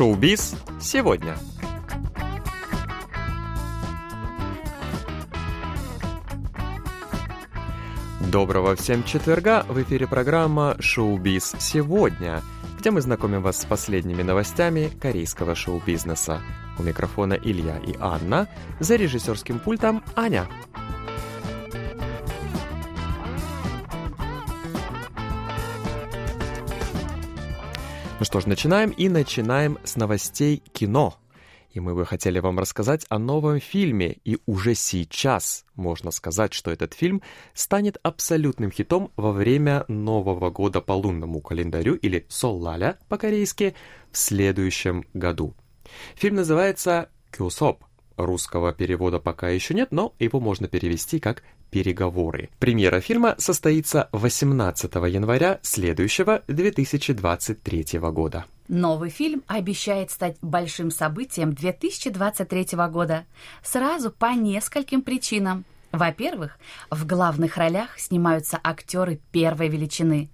Шоу-биз сегодня. Доброго всем четверга! В эфире программа «Шоу-биз сегодня», где мы знакомим вас с последними новостями корейского шоу-бизнеса. У микрофона Илья и Анна, за режиссерским пультом Аня. Ну что ж, начинаем и начинаем с новостей кино. И мы бы хотели вам рассказать о новом фильме, и уже сейчас можно сказать, что этот фильм станет абсолютным хитом во время Нового года по лунному календарю, или Соллаля по-корейски, в следующем году. Фильм называется «Кюсоп». Русского перевода пока еще нет, но его можно перевести как переговоры. Премьера фильма состоится 18 января следующего 2023 года. Новый фильм обещает стать большим событием 2023 года. Сразу по нескольким причинам. Во-первых, в главных ролях снимаются актеры первой величины.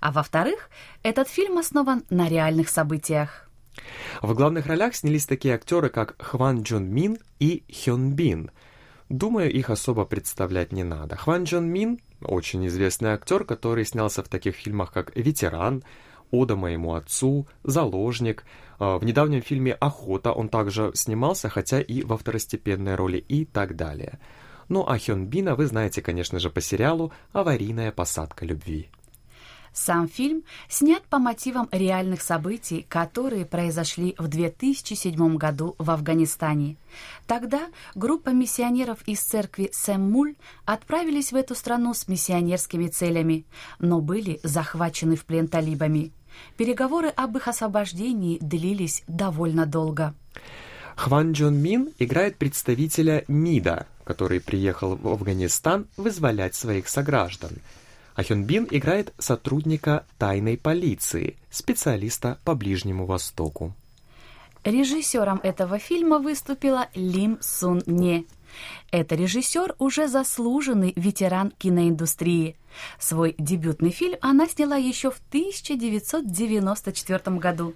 А во-вторых, этот фильм основан на реальных событиях. В главных ролях снялись такие актеры, как Хван Джон Мин и Хён Бин – Думаю, их особо представлять не надо. Хван Джон Мин – очень известный актер, который снялся в таких фильмах, как «Ветеран», «Ода моему отцу», «Заложник». А, в недавнем фильме «Охота» он также снимался, хотя и во второстепенной роли и так далее. Ну а Хён Бина вы знаете, конечно же, по сериалу «Аварийная посадка любви». Сам фильм снят по мотивам реальных событий, которые произошли в 2007 году в Афганистане. Тогда группа миссионеров из церкви Сэммуль отправились в эту страну с миссионерскими целями, но были захвачены в плен талибами. Переговоры об их освобождении длились довольно долго. Хван Джон Мин играет представителя МИДа, который приехал в Афганистан вызволять своих сограждан – а Хён Бин играет сотрудника тайной полиции, специалиста по Ближнему Востоку. Режиссером этого фильма выступила Лим Сун Не. Это режиссер уже заслуженный ветеран киноиндустрии. Свой дебютный фильм она сняла еще в 1994 году.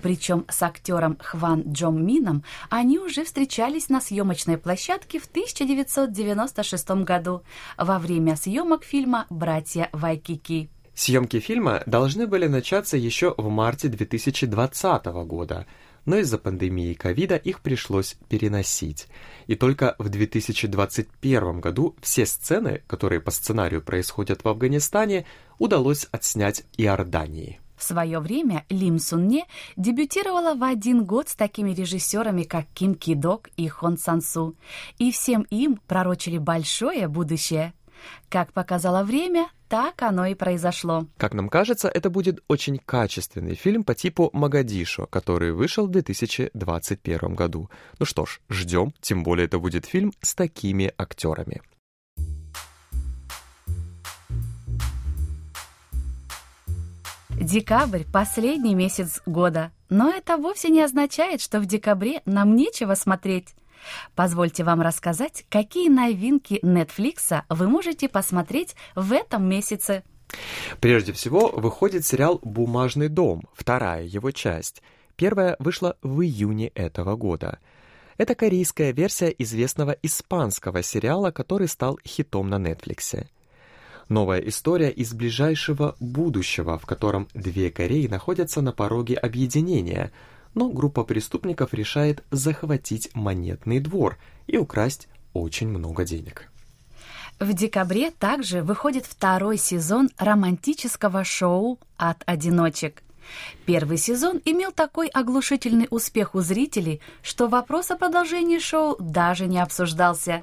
Причем с актером Хван Джом Мином они уже встречались на съемочной площадке в 1996 году во время съемок фильма «Братья Вайкики». Съемки фильма должны были начаться еще в марте 2020 года, но из-за пандемии ковида их пришлось переносить. И только в 2021 году все сцены, которые по сценарию происходят в Афганистане, удалось отснять Иордании. В свое время Лим Сунне дебютировала в один год с такими режиссерами, как Ким Ки Док и Хон Сан Су, и всем им пророчили большое будущее. Как показало время, так оно и произошло. Как нам кажется, это будет очень качественный фильм по типу «Магадишо», который вышел в 2021 году. Ну что ж, ждем, тем более это будет фильм с такими актерами. Декабрь – последний месяц года, но это вовсе не означает, что в декабре нам нечего смотреть. Позвольте вам рассказать, какие новинки Netflix вы можете посмотреть в этом месяце. Прежде всего, выходит сериал «Бумажный дом», вторая его часть. Первая вышла в июне этого года. Это корейская версия известного испанского сериала, который стал хитом на Netflix. Новая история из ближайшего будущего, в котором две Кореи находятся на пороге объединения, но группа преступников решает захватить монетный двор и украсть очень много денег. В декабре также выходит второй сезон романтического шоу «От одиночек». Первый сезон имел такой оглушительный успех у зрителей, что вопрос о продолжении шоу даже не обсуждался.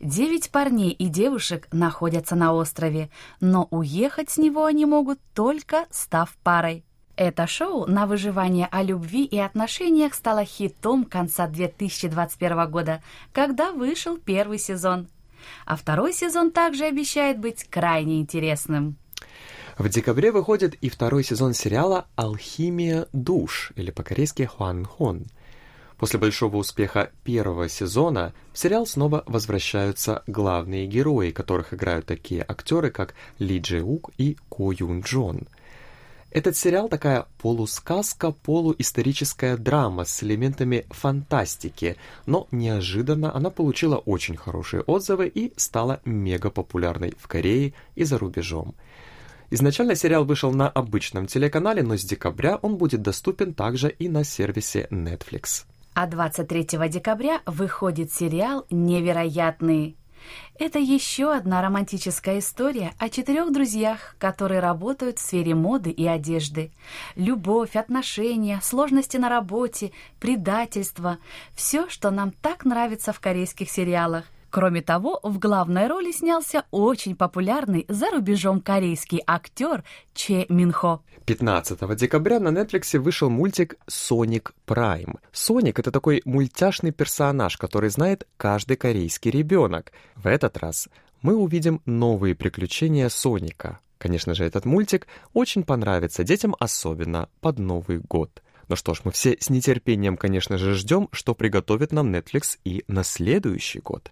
Девять парней и девушек находятся на острове, но уехать с него они могут только став парой. Это шоу на выживание о любви и отношениях стало хитом конца 2021 года, когда вышел первый сезон. А второй сезон также обещает быть крайне интересным. В декабре выходит и второй сезон сериала «Алхимия душ» или по-корейски «Хуан Хон». После большого успеха первого сезона в сериал снова возвращаются главные герои, которых играют такие актеры, как Ли Джи Ук и Ко Юн Джон. Этот сериал такая полусказка, полуисторическая драма с элементами фантастики, но неожиданно она получила очень хорошие отзывы и стала мега популярной в Корее и за рубежом. Изначально сериал вышел на обычном телеканале, но с декабря он будет доступен также и на сервисе Netflix. А 23 декабря выходит сериал «Невероятные». Это еще одна романтическая история о четырех друзьях, которые работают в сфере моды и одежды. Любовь, отношения, сложности на работе, предательство – все, что нам так нравится в корейских сериалах. Кроме того, в главной роли снялся очень популярный за рубежом корейский актер Че Минхо. 15 декабря на Netflix вышел мультик «Соник Прайм». Соник — это такой мультяшный персонаж, который знает каждый корейский ребенок. В этот раз мы увидим новые приключения Соника. Конечно же, этот мультик очень понравится детям, особенно под Новый год. Ну что ж, мы все с нетерпением, конечно же, ждем, что приготовит нам Netflix и на следующий год.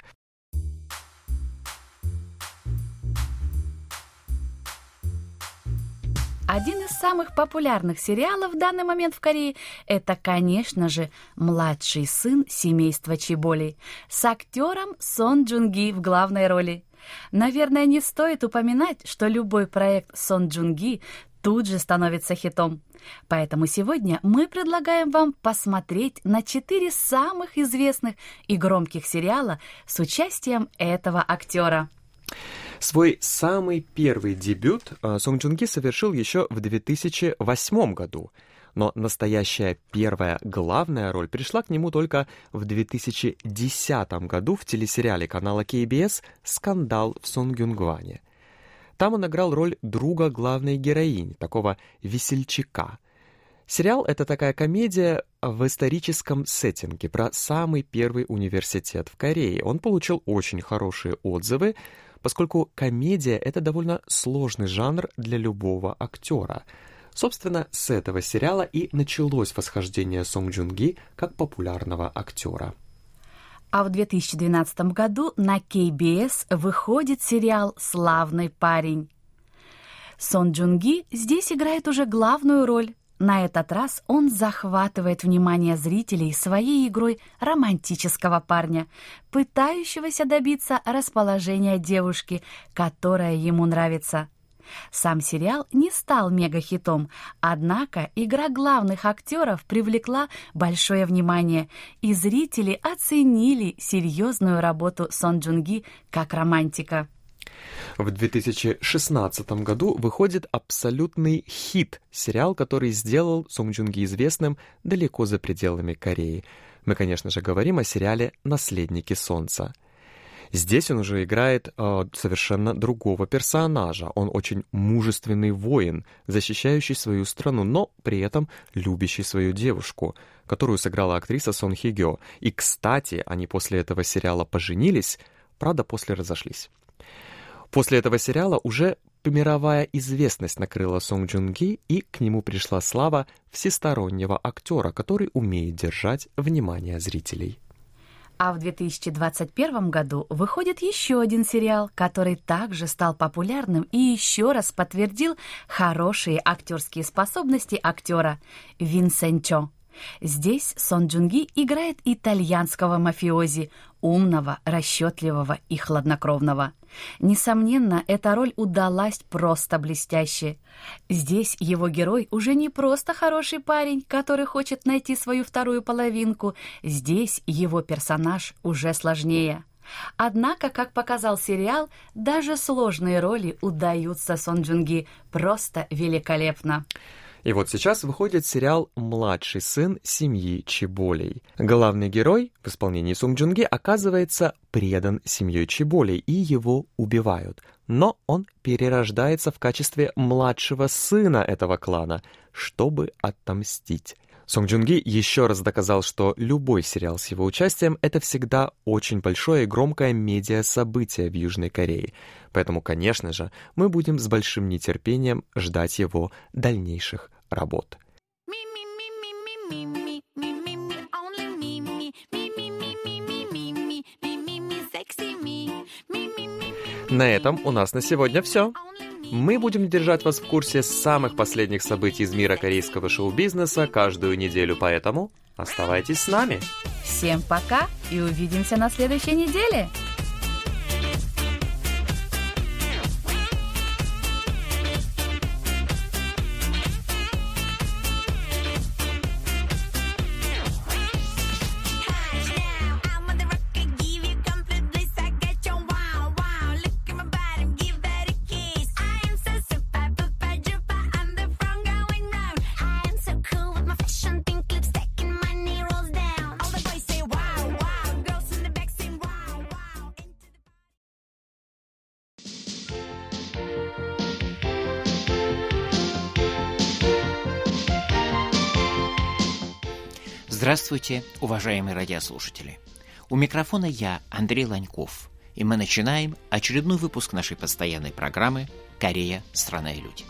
Один из самых популярных сериалов в данный момент в Корее – это, конечно же, «Младший сын семейства Чиболи» с актером Сон Джунги в главной роли. Наверное, не стоит упоминать, что любой проект Сон Джунги тут же становится хитом. Поэтому сегодня мы предлагаем вам посмотреть на четыре самых известных и громких сериала с участием этого актера. Свой самый первый дебют э, Сон Джун Ги совершил еще в 2008 году, но настоящая первая главная роль пришла к нему только в 2010 году в телесериале канала KBS «Скандал в Сонгюнгване». Там он играл роль друга главной героини, такого весельчака. Сериал — это такая комедия в историческом сеттинге про самый первый университет в Корее. Он получил очень хорошие отзывы, поскольку комедия — это довольно сложный жанр для любого актера. Собственно, с этого сериала и началось восхождение Сонг Джунги как популярного актера. А в 2012 году на KBS выходит сериал «Славный парень». Сон Джунги здесь играет уже главную роль, на этот раз он захватывает внимание зрителей своей игрой романтического парня, пытающегося добиться расположения девушки, которая ему нравится. Сам сериал не стал мегахитом, однако игра главных актеров привлекла большое внимание, и зрители оценили серьезную работу Сон Джунги как романтика. В 2016 году выходит абсолютный хит, сериал, который сделал Сон Джунги известным далеко за пределами Кореи. Мы, конечно же, говорим о сериале «Наследники солнца». Здесь он уже играет э, совершенно другого персонажа. Он очень мужественный воин, защищающий свою страну, но при этом любящий свою девушку, которую сыграла актриса Сон Хи Гё. И, кстати, они после этого сериала поженились, правда, после разошлись. После этого сериала уже мировая известность накрыла Сонг Джун Ги, и к нему пришла слава всестороннего актера, который умеет держать внимание зрителей. А в 2021 году выходит еще один сериал, который также стал популярным и еще раз подтвердил хорошие актерские способности актера Винсенчо. Здесь Сон Джунги играет итальянского мафиози, умного, расчетливого и хладнокровного. Несомненно, эта роль удалась просто блестяще. Здесь его герой уже не просто хороший парень, который хочет найти свою вторую половинку. Здесь его персонаж уже сложнее. Однако, как показал сериал, даже сложные роли удаются Сон Джунги просто великолепно. И вот сейчас выходит сериал «Младший сын семьи Чеболей». Главный герой в исполнении Сунг Джунги оказывается предан семьей Чеболей, и его убивают. Но он перерождается в качестве младшего сына этого клана, чтобы отомстить. Сонг Джунги еще раз доказал, что любой сериал с его участием — это всегда очень большое и громкое медиа-событие в Южной Корее. Поэтому, конечно же, мы будем с большим нетерпением ждать его дальнейших работ. На этом у нас на сегодня все. Мы будем держать вас в курсе самых последних событий из мира корейского шоу-бизнеса каждую неделю, поэтому оставайтесь с нами. Всем пока и увидимся на следующей неделе. Здравствуйте, уважаемые радиослушатели. У микрофона я, Андрей Ланьков, и мы начинаем очередной выпуск нашей постоянной программы «Корея. Страна и люди».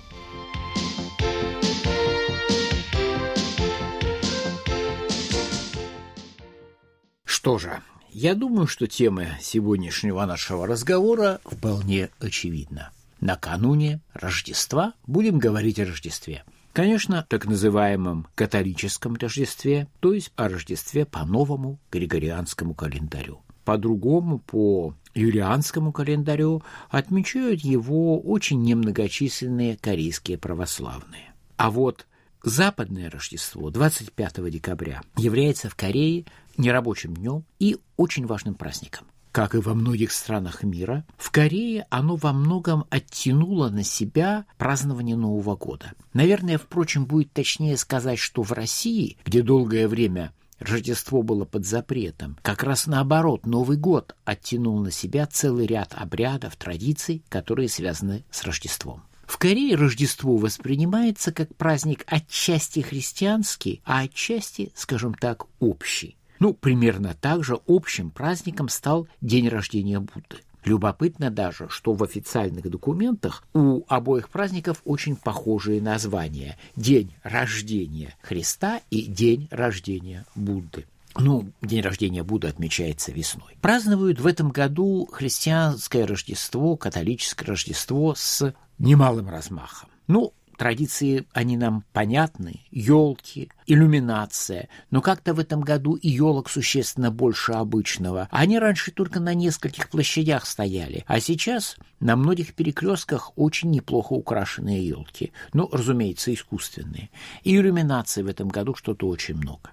Что же, я думаю, что тема сегодняшнего нашего разговора вполне очевидна. Накануне Рождества будем говорить о Рождестве – Конечно, так называемом католическом Рождестве, то есть о Рождестве по новому Григорианскому календарю. По-другому, по юлианскому календарю отмечают его очень немногочисленные корейские православные. А вот западное Рождество 25 декабря является в Корее нерабочим днем и очень важным праздником. Как и во многих странах мира, в Корее оно во многом оттянуло на себя празднование Нового года. Наверное, впрочем, будет точнее сказать, что в России, где долгое время Рождество было под запретом. Как раз наоборот, Новый год оттянул на себя целый ряд обрядов, традиций, которые связаны с Рождеством. В Корее Рождество воспринимается как праздник отчасти христианский, а отчасти, скажем так, общий. Ну, примерно так же общим праздником стал день рождения Будды. Любопытно даже, что в официальных документах у обоих праздников очень похожие названия. День рождения Христа и День рождения Будды. Ну, день рождения Будды отмечается весной. Празднуют в этом году христианское Рождество, католическое Рождество с немалым размахом. Ну, Традиции, они нам понятны, елки, иллюминация, но как-то в этом году и елок существенно больше обычного. Они раньше только на нескольких площадях стояли, а сейчас на многих перекрестках очень неплохо украшенные елки. Ну, разумеется, искусственные. И иллюминации в этом году что-то очень много.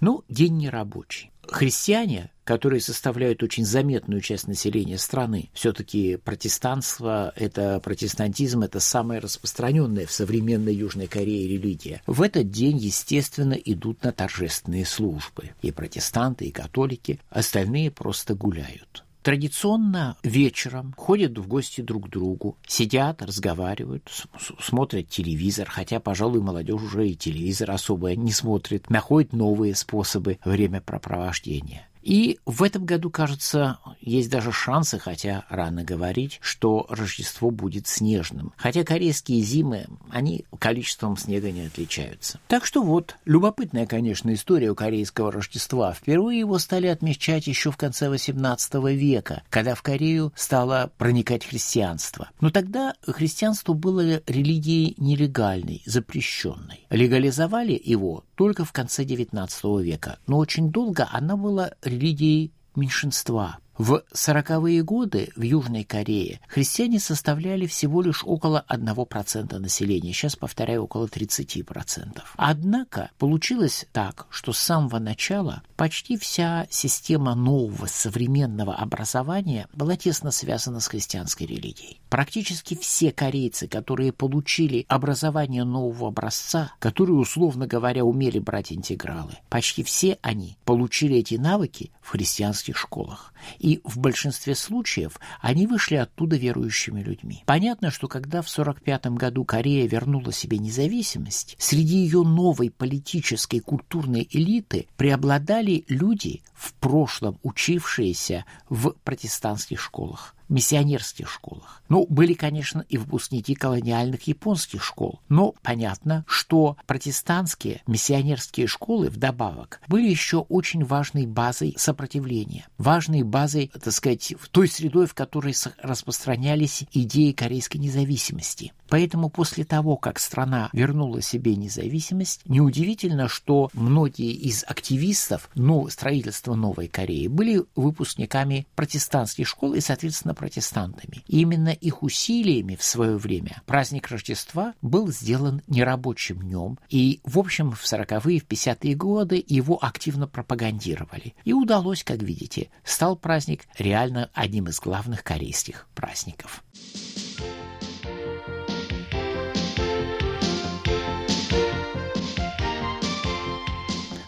Ну, день нерабочий. Христиане которые составляют очень заметную часть населения страны. Все-таки протестанство, это протестантизм, это самая распространенная в современной Южной Корее религия. В этот день, естественно, идут на торжественные службы. И протестанты, и католики, остальные просто гуляют. Традиционно вечером ходят в гости друг к другу, сидят, разговаривают, смотрят телевизор, хотя, пожалуй, молодежь уже и телевизор особо не смотрит, находит новые способы времяпрепровождения. И в этом году, кажется, есть даже шансы, хотя рано говорить, что Рождество будет снежным. Хотя корейские зимы, они количеством снега не отличаются. Так что вот, любопытная, конечно, история у корейского Рождества. Впервые его стали отмечать еще в конце XVIII века, когда в Корею стало проникать христианство. Но тогда христианство было религией нелегальной, запрещенной. Легализовали его только в конце XIX века, но очень долго она была религией меньшинства. В сороковые годы в Южной Корее христиане составляли всего лишь около 1% населения, сейчас, повторяю, около 30%. Однако получилось так, что с самого начала почти вся система нового современного образования была тесно связана с христианской религией. Практически все корейцы, которые получили образование нового образца, которые, условно говоря, умели брать интегралы, почти все они получили эти навыки в христианских школах и в большинстве случаев они вышли оттуда верующими людьми. Понятно, что когда в 1945 году Корея вернула себе независимость, среди ее новой политической культурной элиты преобладали люди, в прошлом учившиеся в протестантских школах. Миссионерских школах. Ну, были, конечно, и выпускники колониальных японских школ, но понятно, что протестантские миссионерские школы вдобавок были еще очень важной базой сопротивления, важной базой, так сказать, в той средой, в которой распространялись идеи корейской независимости. Поэтому после того, как страна вернула себе независимость, неудивительно, что многие из активистов ну, строительства Новой Кореи были выпускниками протестантских школ и, соответственно, протестантами. Именно их усилиями в свое время праздник Рождества был сделан нерабочим днем, и, в общем, в 40-е, в 50-е годы его активно пропагандировали. И удалось, как видите, стал праздник реально одним из главных корейских праздников.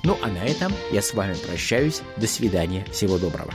Ну а на этом я с вами прощаюсь. До свидания. Всего доброго.